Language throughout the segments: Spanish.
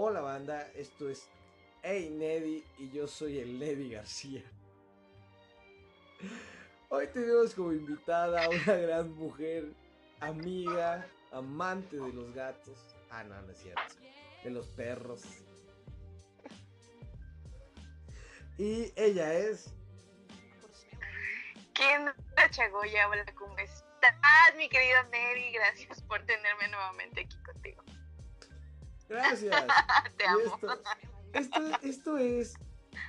Hola banda, esto es Hey Neddy y yo soy el Neddy García. Hoy tenemos como invitada a una gran mujer, amiga, amante de los gatos. Ah, no, no es cierto. De los perros. Y ella es. ¿Quién la Chagoya? Hola, ¿cómo estás, mi querido Neddy? Gracias por tenerme nuevamente aquí contigo. Gracias. Te amo. Esto, esto, esto es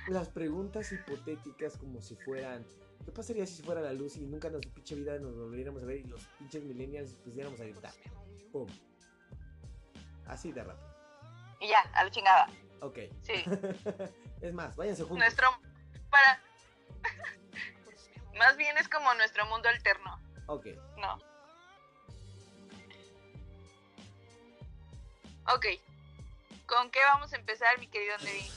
las preguntas hipotéticas como si fueran. ¿Qué pasaría si fuera la luz y nunca en nuestra pinche vida nos volviéramos a ver y los pinches millennials pusiéramos a gritar? ¡Pum! Así de rápido. Y ya, a la chingada. Ok. Sí. es más, váyanse juntos. Nuestro. Para. Más bien es como nuestro mundo alterno. Ok. No. Ok. ¿Con qué vamos a empezar, mi querido Neddy?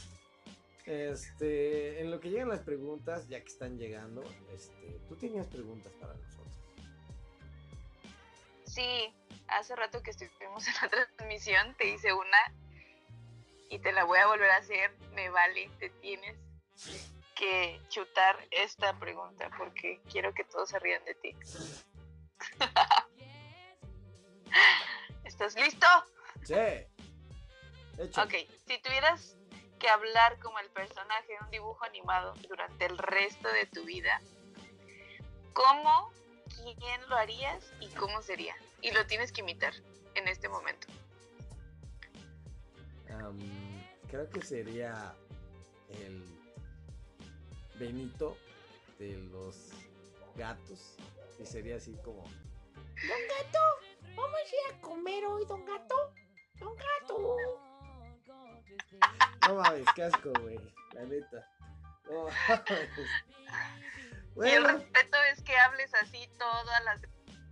Este, en lo que llegan las preguntas, ya que están llegando, este, tú tenías preguntas para nosotros. Sí, hace rato que estuvimos en la transmisión, te hice una y te la voy a volver a hacer. Me vale, te tienes que chutar esta pregunta porque quiero que todos se rían de ti. ¿Estás listo? Sí. Hecho. Ok, si tuvieras que hablar como el personaje de un dibujo animado durante el resto de tu vida, ¿cómo, quién lo harías y cómo sería? Y lo tienes que imitar en este momento. Creo que sería el Benito de los gatos. Y sería así como. Don Gato, vamos a ir a comer hoy, Don Gato. Don Gato. No mames, qué asco, güey. La neta. No mames. Y el respeto es que hables así toda la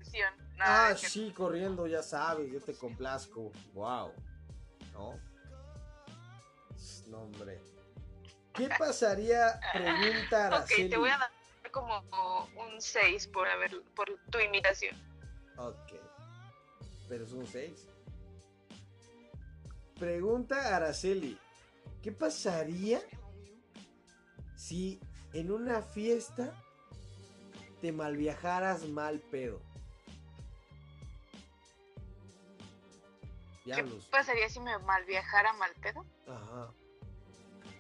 sesión. No, Ah, que- sí, corriendo, ya sabes, yo te complazco. Wow. ¿No? No, hombre. ¿Qué pasaría? Pregunta Ok, Araceli. te voy a dar como un 6 por haber por tu imitación. Ok. Pero es un 6. Pregunta Araceli. ¿Qué pasaría si en una fiesta te malviajaras mal pedo? ¿Qué Diablos. pasaría si me malviajara mal pedo? Ajá.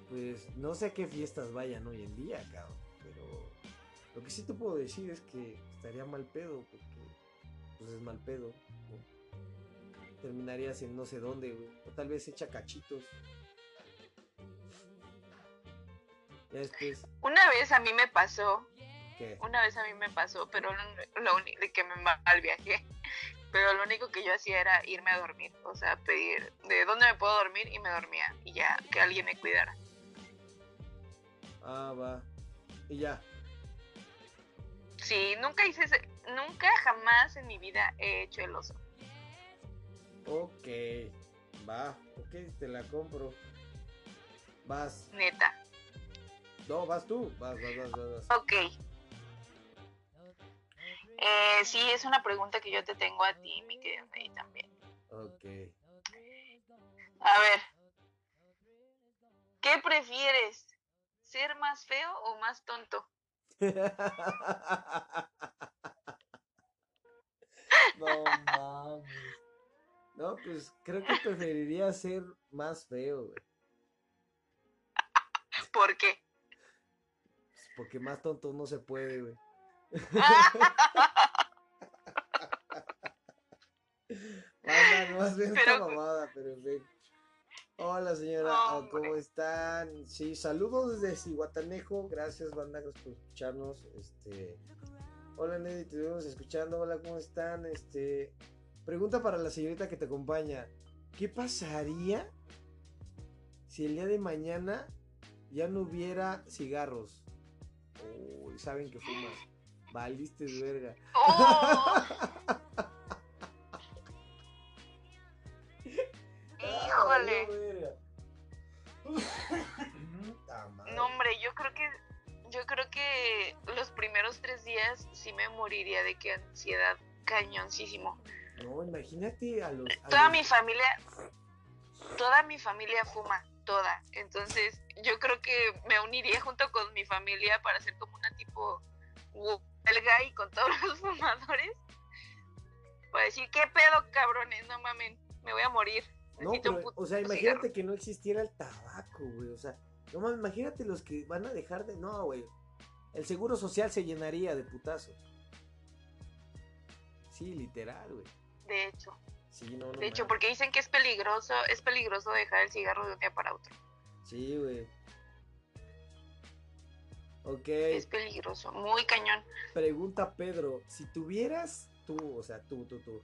Pues no sé a qué fiestas vayan hoy en día, cabrón. Pero lo que sí te puedo decir es que estaría mal pedo, porque pues es mal pedo. ¿no? Terminarías en no sé dónde, güey. O tal vez echa cachitos. Ya después, Una vez a mí me pasó ¿qué? Una vez a mí me pasó, pero lo, único que me mal viajé. Pero lo único que yo hacía era irme a dormir, o sea, pedir de dónde me puedo dormir y me dormía y ya que alguien me cuidara. Ah, va. Y ya. Sí, nunca hice ese, nunca jamás en mi vida he hecho el oso. Ok. Va. Ok, te la compro. Vas. Neta. No, vas tú. Vas, vas, vas, vas. vas. Ok. Eh, sí, es una pregunta que yo te tengo a ti, mi querido Ney, también. Ok. A ver. ¿Qué prefieres? ¿Ser más feo o más tonto? no mames. No, pues creo que preferiría ser más feo, güey. ¿Por qué? Pues porque más tonto no se puede, güey. Anda, nomás ven esta Pero- mamada, pero en fin. Hola señora, ah, ¿cómo están? Sí, saludos desde Cihuatanejo, gracias banda, por escucharnos. Este, hola Neddy, te estuvimos escuchando, hola, ¿cómo están? Este, pregunta para la señorita que te acompaña, ¿qué pasaría si el día de mañana ya no hubiera cigarros? Uy, saben que fumas, valiste de verga. ¡Oh! Híjole. No, hombre, yo creo que yo creo que los primeros tres días sí me moriría de que ansiedad cañoncísimo. No, imagínate a los. a Toda los- mi familia, toda mi familia fuma, toda. Entonces, yo creo que me uniría junto con mi familia para hacer como una tipo huelga y con todos los fumadores. Para decir, ¿qué pedo, cabrones? No mamen, me voy a morir. No, pero, puto o sea, imagínate cigarro". que no existiera el tabaco, güey. O sea, no mames, imagínate los que van a dejar de. No, güey. El seguro social se llenaría de putazos. Sí, literal, güey. De hecho, Sí, no, no. de hecho, porque dicen que es peligroso, es peligroso dejar el cigarro de un día para otro. Sí, güey. Ok, Es peligroso, muy cañón. pregunta Pedro. Si tuvieras tú, o sea, tú, tú, tú.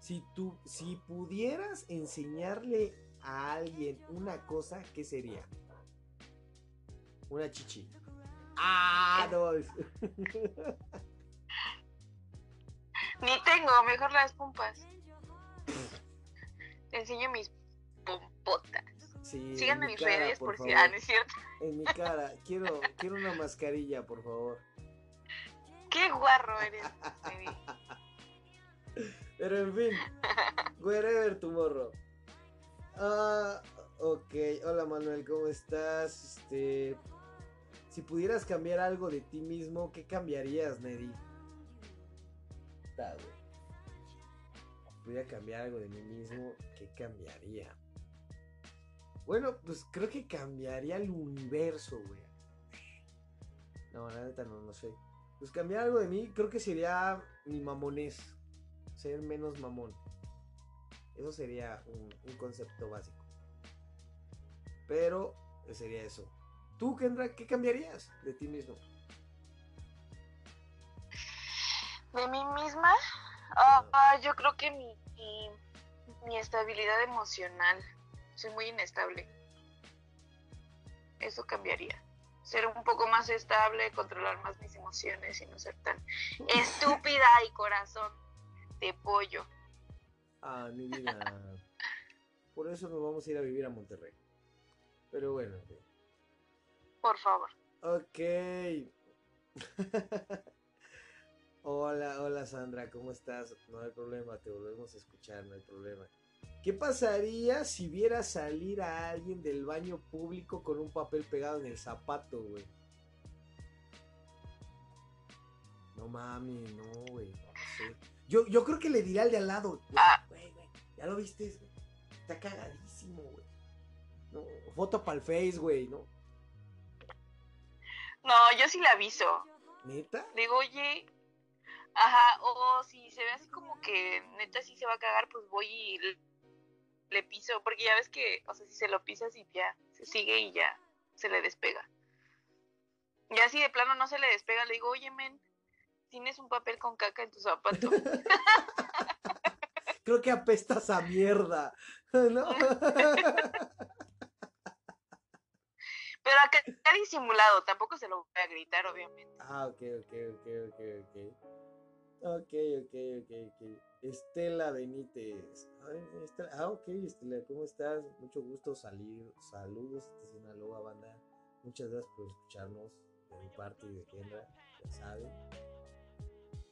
Si tú, si pudieras enseñarle a alguien una cosa, ¿qué sería? Una chichi. Ah, no. Ni tengo, mejor las pompas. Te enseño mis pompotas. Sí, en Síganme en mi mis cara, redes por, si. Ah, no es cierto. En mi cara. Quiero, quiero una mascarilla, por favor. Qué guarro eres. Pero en fin, wherever tomorrow. Ah, ok. Hola Manuel, ¿cómo estás? Este, si pudieras cambiar algo de ti mismo, ¿qué cambiarías, Neddy? Ta, güey. Pudiera cambiar algo de mí mismo, ¿qué cambiaría? Bueno, pues creo que cambiaría el universo, güey. No, la neta no, no sé. Pues cambiar algo de mí, creo que sería mi mamonés. Ser menos mamón. Eso sería un, un concepto básico. Pero sería eso. ¿Tú, Kendra, qué cambiarías de ti mismo? De mí misma, ah, yo creo que mi, mi, mi estabilidad emocional. Soy muy inestable. Eso cambiaría. Ser un poco más estable, controlar más mis emociones y no ser tan estúpida y corazón de pollo. Ah, mi vida. Por eso nos vamos a ir a vivir a Monterrey. Pero bueno. Por favor. Ok. hola, hola Sandra, ¿cómo estás? No hay problema, te volvemos a escuchar, no hay problema. ¿Qué pasaría si vieras salir a alguien del baño público con un papel pegado en el zapato, güey? No mami, no, güey, no sé. Yo, yo creo que le diré al de al lado, güey, güey, güey, ¿ya lo viste? Está cagadísimo, güey. No, foto para el Face, güey, ¿no? No, yo sí le aviso. ¿Neta? Digo, oye, ajá, o si se ve así como que neta sí se va a cagar, pues voy y le, le piso, porque ya ves que, o sea, si se lo pisas y ya se sigue y ya se le despega. Ya si de plano no se le despega, le digo, oye, men, tienes un papel con caca en tu zapato. Creo que apestas a mierda. ¿No? Pero acá está disimulado, tampoco se lo voy a gritar, obviamente. ah, ok, ok, ok, ok, ok. Ok, ok, ok, ok. Estela Benítez. Ay, Estela- Ah, ok, Estela, ¿cómo estás? Mucho gusto salir. Saludos desde Sinaloa, banda. Muchas gracias por escucharnos de mi parte y de Kendra, ya saben.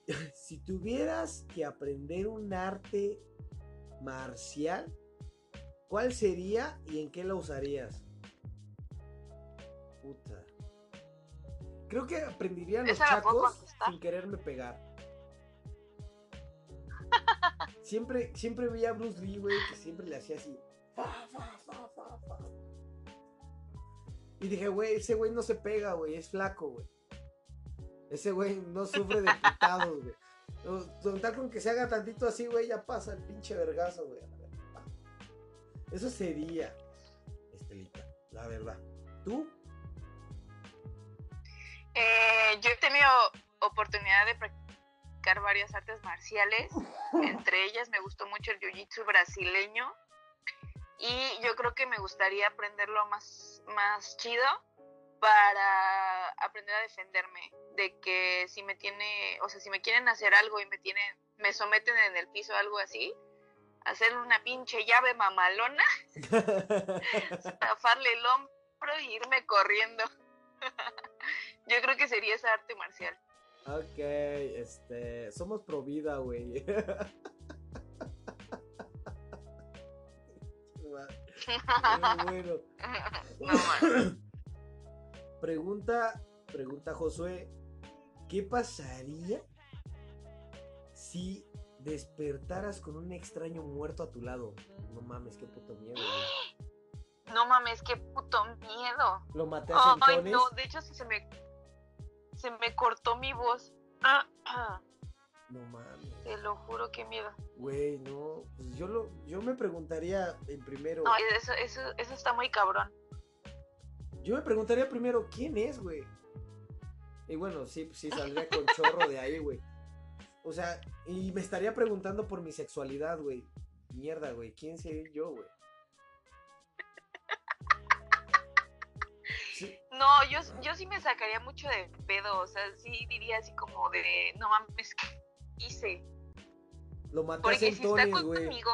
si tuvieras que aprender un arte marcial, ¿cuál sería y en qué lo usarías? Puta. Creo que aprenderían los ¿Esa la puedo chacos sin quererme pegar. Siempre, siempre veía a Bruce Lee, güey, que siempre le hacía así. Y dije, güey, ese güey no se pega, güey, es flaco, güey. Ese güey no sufre de putados, güey. Con con que se haga tantito así, güey, ya pasa el pinche vergazo, güey. Eso sería, Estelita, la verdad. ¿Tú? Eh, yo he tenido oportunidad de practicar varias artes marciales. Entre ellas me gustó mucho el jiu-jitsu brasileño. Y yo creo que me gustaría aprenderlo más, más chido para aprender a defenderme. De que si me tiene, o sea, si me quieren hacer algo y me tienen, me someten en el piso algo así, hacer una pinche llave mamalona, tafarle el hombro y irme corriendo. Yo creo que sería esa arte marcial. Ok, este, somos pro vida, güey. Bueno. Pregunta, pregunta Josué, ¿qué pasaría si despertaras con un extraño muerto a tu lado? No mames, qué puto miedo. güey. No mames, qué puto miedo. Lo maté a Ay, centones. no, de hecho sí se me se me cortó mi voz. Ah, ah, No mames. te lo juro, qué miedo. Güey, no. Pues yo lo, yo me preguntaría en primero. No, eso, eso, eso está muy cabrón. Yo me preguntaría primero, ¿quién es, güey? Y bueno, sí, sí, saldría con chorro de ahí, güey. O sea, y me estaría preguntando por mi sexualidad, güey. Mierda, güey. ¿Quién soy yo, güey? No, yo, yo sí me sacaría mucho de pedo, o sea, sí diría así como de, no mames, ¿qué hice? lo maté a Porque si está conmigo,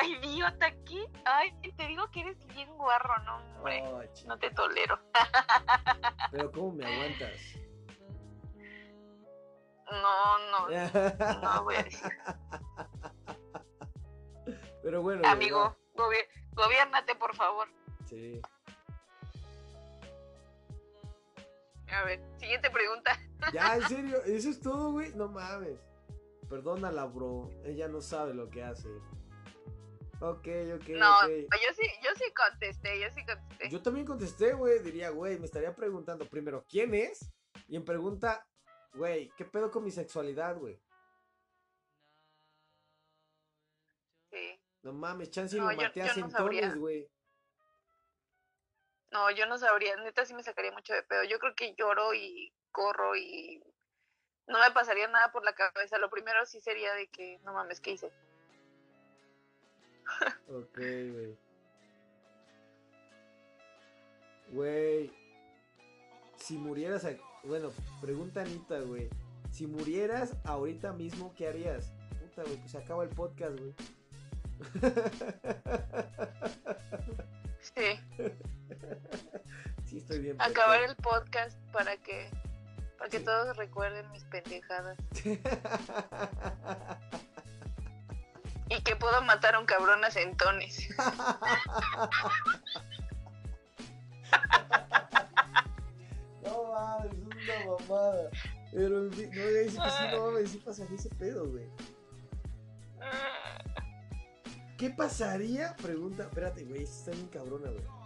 ay, idiota, ¿qué? Ay, te digo que eres bien guarro, no, hombre, Oh, chi- no te tolero. Pero ¿cómo me aguantas? No, no, no voy a decir. Pero bueno. Amigo, gobi- gobiérnate, por favor. Sí. A ver, siguiente pregunta. Ya, en serio, eso es todo, güey. No mames. Perdónala, bro. Ella no sabe lo que hace. Ok, ok, No, yo sí, yo sí contesté, yo sí contesté. Yo también contesté, güey. Diría, güey, me estaría preguntando primero, ¿quién es? Y en pregunta, güey, ¿qué pedo con mi sexualidad, güey? Sí. No mames, chance No, lo yo- maté a yo no sabría. centones, güey. No, yo no sabría, neta sí me sacaría mucho de pedo. Yo creo que lloro y corro y no me pasaría nada por la cabeza. Lo primero sí sería de que, no mames, ¿qué hice? Ok, güey. Güey. Si murieras. Bueno, pregunta Anita, güey. Si murieras ahorita mismo, ¿qué harías? Puta, güey, pues se acaba el podcast, güey. acabar el podcast para que para que todos recuerden mis pendejadas y que puedo matar a un cabrón a centones. no mames, es una mamada. Pero en fin, no, es que sí, no mames, sí pasaría ese pedo, güey. ¿Qué pasaría? Pregunta, espérate, güey, está bien cabrona, güey.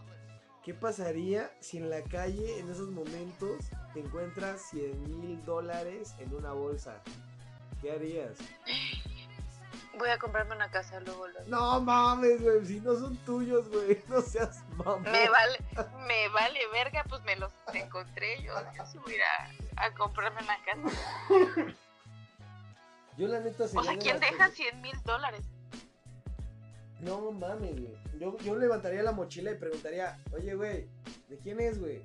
¿Qué pasaría si en la calle, en esos momentos, te encuentras 100 mil dólares en una bolsa? ¿Qué harías? Voy a comprarme una casa luego. luego. No mames, güey, si no son tuyos, güey, no seas mamón. Me vale, me vale verga, pues me los encontré yo. Yo sí voy a ir a, comprarme una casa. Yo la neta O sería sea, ¿quién deja que- 100 mil dólares? No mames, güey. Yo, yo levantaría la mochila y preguntaría, oye, güey, ¿de quién es, güey?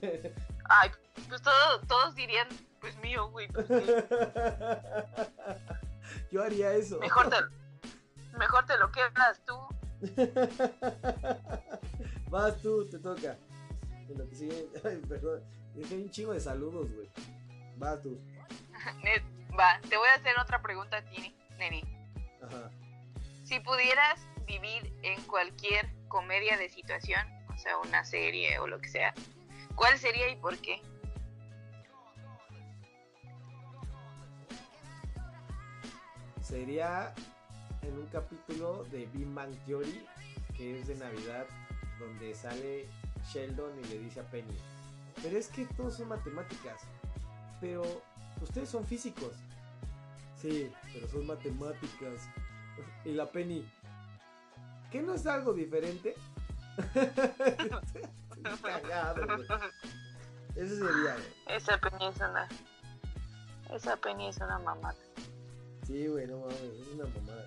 Ay, pues todo- todos dirían, pues mío, güey. pues yo haría eso. Mejor te, mejor te lo quedas tú. Vas tú, te toca. En lo que sigue- Ay, perdón. Es que hay un chingo de saludos, güey. Vas tú. Va, te voy a hacer otra pregunta a ti, Neri. Ajá. Si pudieras vivir en cualquier comedia de situación, o sea, una serie o lo que sea, ¿cuál sería y por qué? Sería en un capítulo de Big Bang Theory, que es de Navidad, donde sale Sheldon y le dice a Penny, pero es que todos son matemáticas, pero ustedes son físicos. Sí, pero son matemáticas. Y la Penny, ¿qué no es algo diferente? Cagado, güey. Eso sería, güey. Esa Penny es una. Esa Penny es una mamada. Sí, güey, no mames, es una mamada.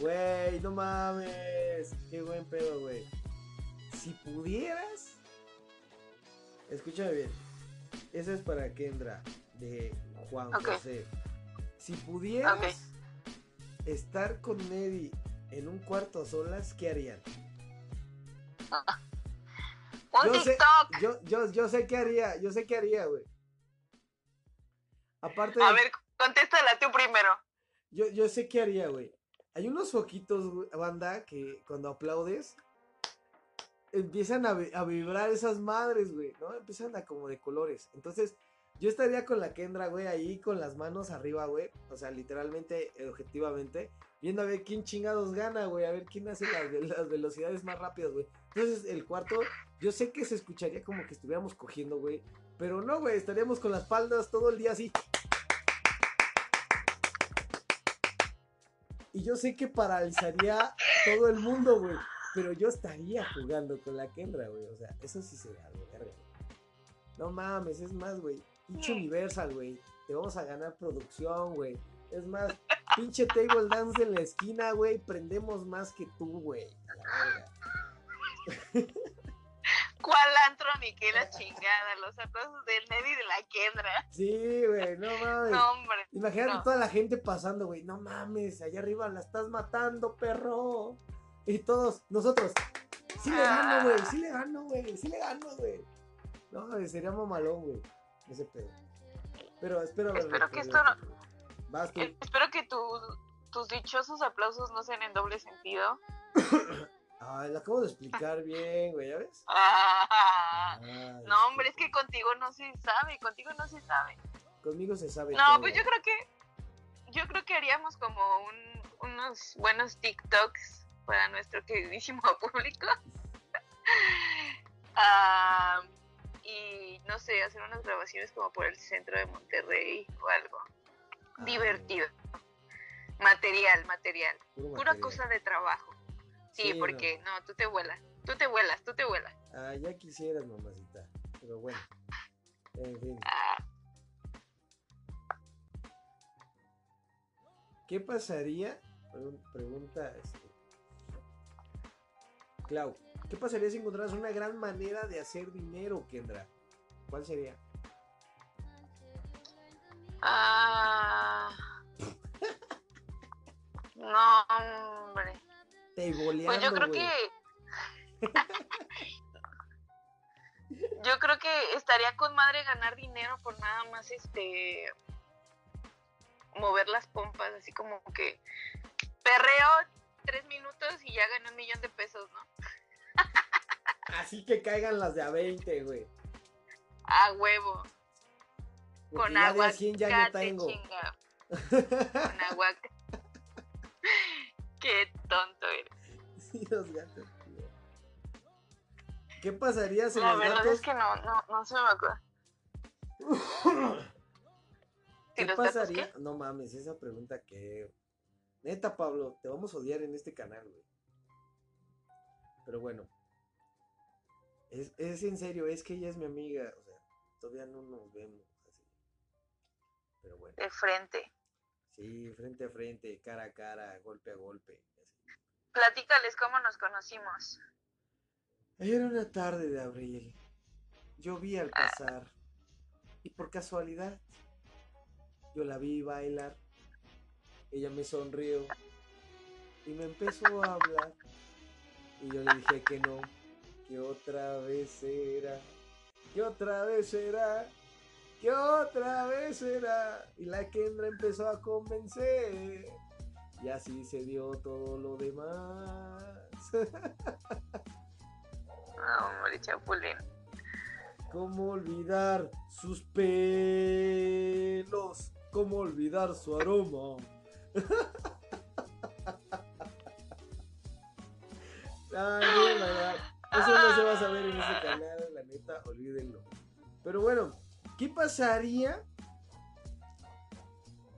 Güey, no mames. Qué buen pedo, güey. Si pudieras. Escúchame bien. Esa es para Kendra, de Juan. José. Si pudieras estar con Eddie en un cuarto a solas, ¿qué harían? ¡Un Yo sé- TikTok! Yo, yo, yo sé qué haría, yo sé qué haría, güey. Aparte de. A ver, contéstala tú primero. Yo, yo sé qué haría, güey. Hay unos foquitos, banda, que cuando aplaudes empiezan a, a vibrar esas madres, güey, ¿no? Empiezan a como de colores. Entonces, yo estaría con la Kendra, güey, ahí con las manos arriba, güey. O sea, literalmente, objetivamente, viendo a ver quién chingados gana, güey. A ver quién hace las, ve- las velocidades más rápidas, güey. Entonces, el cuarto, yo sé que se escucharía como que estuviéramos cogiendo, güey. Pero no, güey, estaríamos con las paldas todo el día así. Y yo sé que paralizaría todo el mundo, güey. Pero yo estaría jugando con la Kendra, güey. O sea, eso sí sería algo verga. No mames, es más, güey. Pinche Universal, güey. Te vamos a ganar producción, güey. Es más, pinche table dance en la esquina, güey. Prendemos más que tú, güey. ¿Cuál antro ni qué la chingada? Los aplausos del Neddy y de la Kendra. Sí, güey, no mames. No, hombre. Imagínate no. toda la gente pasando, güey. No mames, allá arriba la estás matando, perro. Y todos, nosotros. Sí le gano, güey. Sí le gano, güey. Sí le gano, güey. No, sería mamalón, güey. Ese pedo. Pero espero. Espero que esto no- Vas. Eh, Espero que tu- tus dichosos aplausos no sean en doble sentido. Ay, lo acabo de explicar bien, güey, ¿ya ves? Ah, Ay, no, hombre, es que contigo no se sabe, contigo no se sabe. Conmigo se sabe. No, todo. pues yo creo que yo creo que haríamos como un- unos buenos TikToks para nuestro queridísimo público. Ah, y no sé, hacer unas grabaciones como por el centro de Monterrey o algo. Ah, Divertido. Material, material. Pura material. cosa de trabajo. Sí, porque no. tú te vuelas. Tú te vuelas, tú te vuelas. Ah, ya quisieras, mamacita. Pero bueno. En fin. Ah, ¿Qué pasaría? Pregun- Pregunta este. Clau, ¿qué pasaría si encontraras una gran manera de hacer dinero, Kendra? ¿Cuál sería? ah. No, hombre. Teiboleando, Pues yo creo güey. que. yo creo que estaría con madre ganar dinero por nada más este. mover las pompas, así como que. Perreo tres minutos y ya gané un millón de pesos, ¿no? Así que caigan las de a 20, güey. A huevo. Porque Con ya agua. de a 100 ya no tengo. chinga. Con agua. Qué tonto eres. Sí, los gatos, tío. ¿Qué pasaría si La los verdad gatos... es que no, no, no se me acuerda. ¿Qué ¿Y los gatos pasaría? qué? No mames, esa pregunta que... Neta, Pablo, te vamos a odiar en este canal, güey. Pero bueno. Es, es en serio, es que ella es mi amiga. O sea, todavía no nos vemos así. Pero bueno. De frente. Sí, frente a frente, cara a cara, golpe a golpe. así. Platícales cómo nos conocimos. Era una tarde de abril. Yo vi al pasar. Y por casualidad, yo la vi bailar. Ella me sonrió. Y me empezó a hablar. Y yo le dije que no. Que otra vez será. Que otra vez será. Que otra vez será. Y la Kendra empezó a convencer. Y así se dio todo lo demás. No, hombre, chapulín. ¿Cómo olvidar sus pelos? ¿Cómo olvidar su aroma? Ay, Eso no se va a saber en este canal, la neta, olvídenlo. Pero bueno, ¿qué pasaría?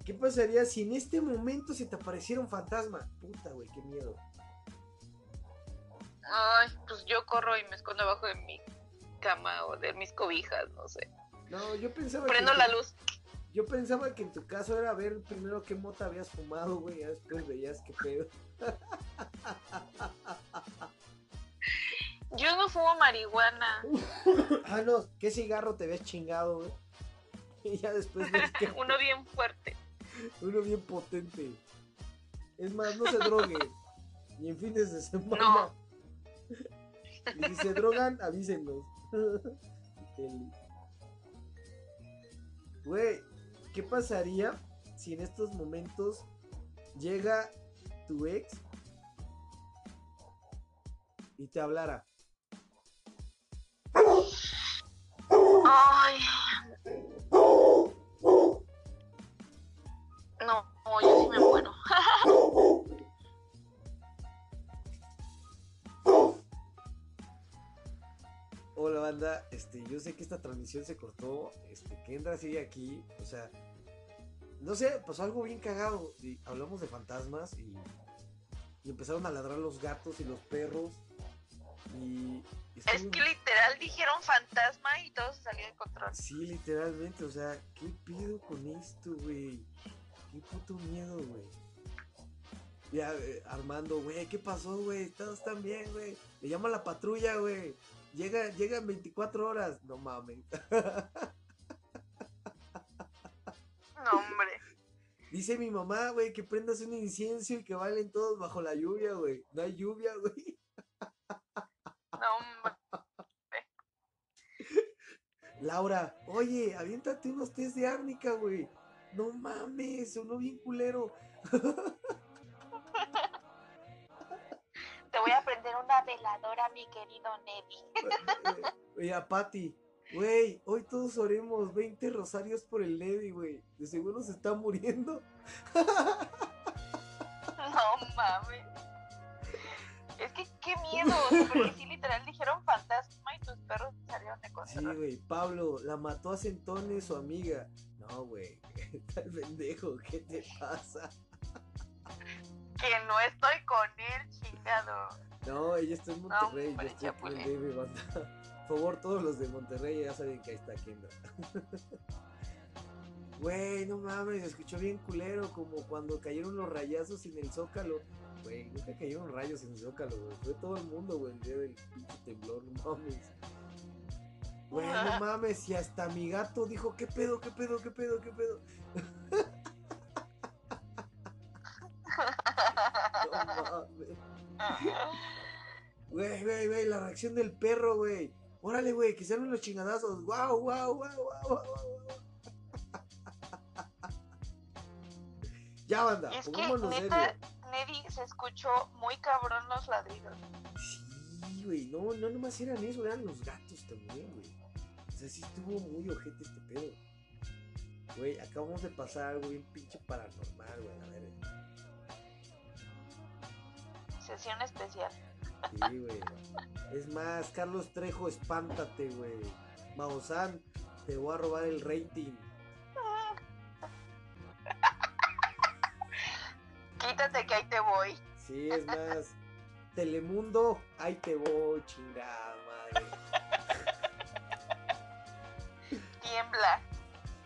¿Qué pasaría si en este momento se te apareciera un fantasma? Puta, güey, qué miedo. Ay, pues yo corro y me escondo abajo de mi cama o de mis cobijas, no sé. No, yo pensaba Prendo que... la luz. Yo pensaba que en tu caso era ver primero qué mota habías fumado, güey, ya después veías qué pedo. fumo marihuana. ah, no, qué cigarro te ves chingado, güey. Y ya después que Uno bien fuerte. uno bien potente. Es más, no se drogue. Ni en fines de semana. No. Y si se drogan, avísenos. El- Güey, ¿qué pasaría si en estos momentos llega tu ex y te hablara. Ay. No, yo sí me muero. Hola banda, este, yo sé que esta transmisión se cortó, este, Kendra sigue aquí, o sea, no sé, pasó algo bien cagado, hablamos de fantasmas y, y empezaron a ladrar los gatos y los perros y... Es que literal dijeron fantasma y todo se salió de control. Sí, literalmente, o sea, ¿qué pido con esto, güey? Qué puto miedo, güey. Ya, eh, Armando, güey, ¿qué pasó, güey? Todos están bien, güey. Le llama la patrulla, güey. Llega, llega en 24 horas. No mames. No, hombre. Dice mi mamá, güey, que prendas un incienso y que bailen todos bajo la lluvia, güey. No hay lluvia, güey. No, hombre. Laura, oye, aviéntate unos test de árnica, güey. No mames, sonó bien culero. Te voy a prender una veladora, mi querido Neddy. Oye, a Pati, güey, hoy todos oremos 20 rosarios por el Levi, güey. De seguro se está muriendo. No mames. Es que qué miedo. sí, literal dijeron fantasma y tus perros salieron de Sí, control. güey, Pablo, la mató a Centones su amiga. No, güey, el pendejo, ¿qué te pasa? Que no estoy con él, chingado. No, ella está en Monterrey, hombre, yo estoy en el banda. Por favor, todos los de Monterrey ya saben que ahí está Kendra. Güey, no mames, se escuchó bien culero, como cuando cayeron los rayazos en el Zócalo. Güey, nunca cayeron rayos en el Zócalo, güey. Fue todo el mundo, güey, el día del pinche temblor, no mames. Güey, no mames, y hasta mi gato dijo, ¿qué pedo, qué pedo, qué pedo, qué pedo? No mames. Güey, güey, güey, la reacción del perro, güey. Órale, güey, que sean los chingadazos. Guau, guau, guau, guau, guau, guau. Ya, banda, es que, pongámonos serio. neta, Neddy se escuchó muy cabrón los ladridos. Sí, güey, no, no nomás eran eso, eran los gatos también, güey. O sea, sí estuvo muy ojete este pedo. Güey, acabamos de pasar algo bien pinche paranormal, güey, a ver. Sesión especial. Sí, güey. Es más, Carlos Trejo, espántate, güey. Maussan, te voy a robar el rating. Quítate que ahí te voy. Sí, es más. Telemundo, ahí te voy, chingada madre. Tiembla.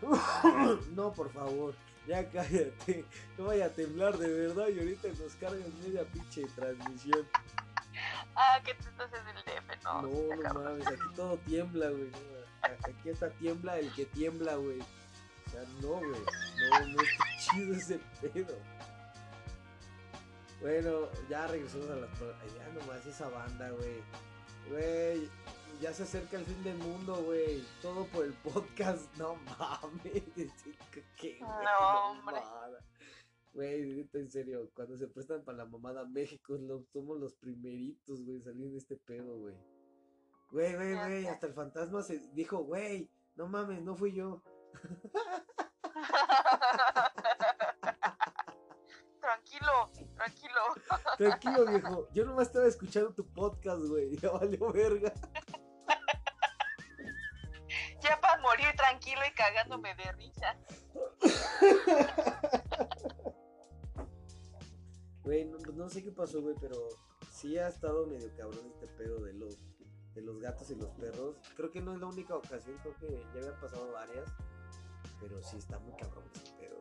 no, por favor, ya cállate. No vaya a temblar de verdad y ahorita nos cargan media pinche transmisión. Ah, que tú estás en el DF, no. No, no mames, aquí todo tiembla, güey. no, aquí hasta tiembla el que tiembla, güey. O sea, no, güey. No, no está chido ese pedo. Bueno, ya regresamos a la... pro- Ya nomás esa banda, güey. Güey, ya se acerca el fin del mundo, güey. Todo por el podcast. No mames. ¿Qué? No, hombre. Güey, en serio, cuando se prestan para la mamada México, lo- somos los primeritos, güey, salir de este pedo, güey. Güey, güey, güey, hasta el fantasma se dijo, güey, no mames, no fui yo. tranquilo, tranquilo. Tranquilo, viejo, yo nomás estaba escuchando tu podcast, güey, ya valió verga. Ya para morir tranquilo y cagándome de risa. Güey, no, no sé qué pasó, güey, pero sí ha estado medio cabrón este pedo de los, de los gatos y los perros. Creo que no es la única ocasión, creo que ya habían pasado varias. Pero sí está muy cabrón este pedo.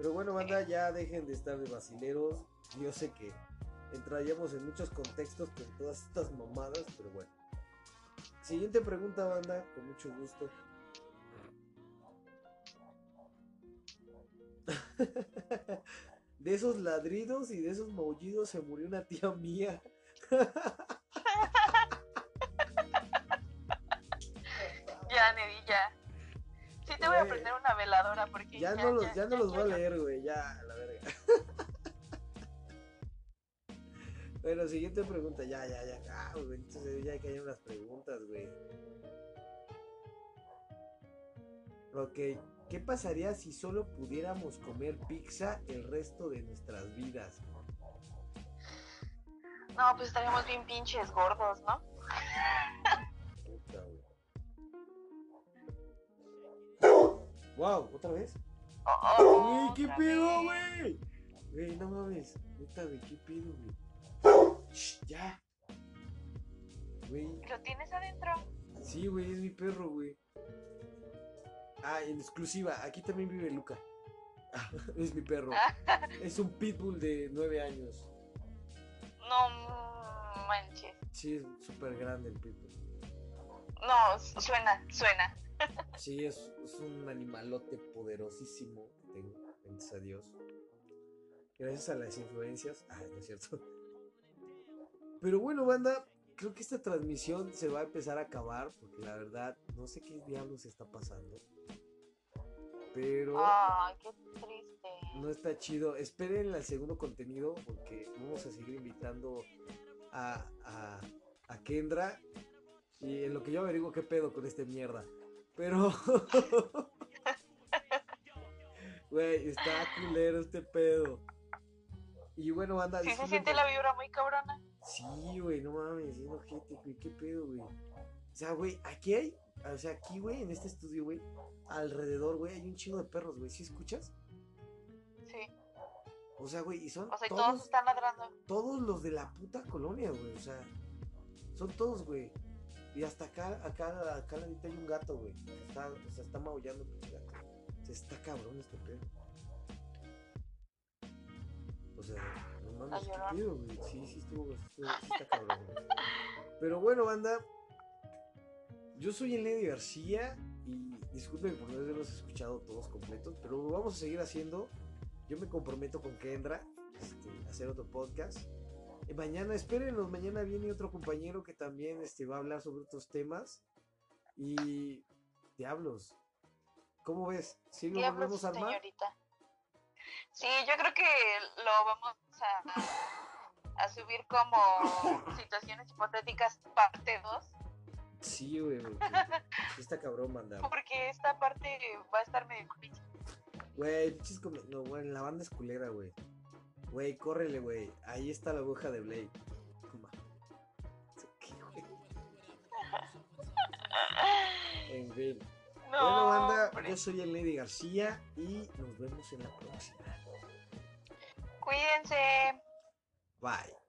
Pero bueno, banda, ya dejen de estar de vacileros. Yo sé que entraríamos en muchos contextos con todas estas mamadas, pero bueno. Siguiente pregunta, banda, con mucho gusto. De esos ladridos y de esos maullidos se murió una tía mía. Ya, Neddy, ya. Sí te voy a prender una veladora porque Ya no los, ya no los voy a leer, güey, ya, a la verga. Bueno, siguiente pregunta, ya, ya, ya, ah, güey, entonces ya cayeron las preguntas, güey. Ok, ¿qué pasaría si solo pudiéramos comer pizza el resto de nuestras vidas? No, pues estaríamos bien pinches gordos, ¿no? Wow, ¿otra vez? Oh, oh, Güey, ¿qué pedo, güey? Güey, no mames, neta, güey, ¿qué pedo, güey? Ya. Güey, ¿Lo tienes adentro? sí, güey, es mi perro, güey. Ah, en exclusiva, aquí también vive Luca. es mi perro. Es un pitbull de nueve años. No manches. Sí, es súper grande el pitbull. No, suena, suena. Sí, es, es un animalote poderosísimo gracias a Dios. Gracias a las influencias. Ah, no es cierto. Pero bueno, banda, creo que esta transmisión se va a empezar a acabar porque la verdad no sé qué diablos está pasando. Pero Ay, qué triste. no está chido. Esperen el segundo contenido porque vamos a seguir invitando a, a, a Kendra. Y en lo que yo averiguo qué pedo con este mierda. Pero. Güey, está culero este pedo. Y bueno, banda. Sí se siente la vibra muy cabrona. Sí, güey, no mames, sí, ojete, güey, qué pedo, güey. O sea, güey, aquí hay, o sea, aquí, güey, en este estudio, güey, alrededor, güey, hay un chingo de perros, güey, ¿sí escuchas? Sí. O sea, güey, y son O sea, y todos todos, están ladrando. todos los de la puta colonia, güey, o sea, son todos, güey. Y hasta acá, acá, acá ladito hay un gato, güey, que está, o sea, está maullando el gato. O sea, está cabrón este pedo. O sea, no mames, qué pedo, güey. Sí, sí estuvo, estuvo- sí está cabrón, güey. Pero bueno, banda, yo soy el Lady García y disculpen por no haberlos escuchado todos completos, pero lo vamos a seguir haciendo. Yo me comprometo con Kendra este, a hacer otro podcast. Y mañana, espérenos, mañana viene otro compañero que también este, va a hablar sobre otros temas. Y diablos, ¿cómo ves? ¿Sí lo volvemos a armar? señorita. Sí, yo creo que lo vamos a, a subir como situaciones hipotéticas parte 2, Sí, güey, sí está cabrón, banda. porque esta parte va a estar medio pinche. Güey, No, güey, la banda es culera, güey. Güey, córrele, güey. Ahí está la aguja de Blade. Toma. ¿Qué, güey? En fin. No, bueno, banda, hombre. yo soy el Lady García y nos vemos en la próxima. Cuídense. Bye.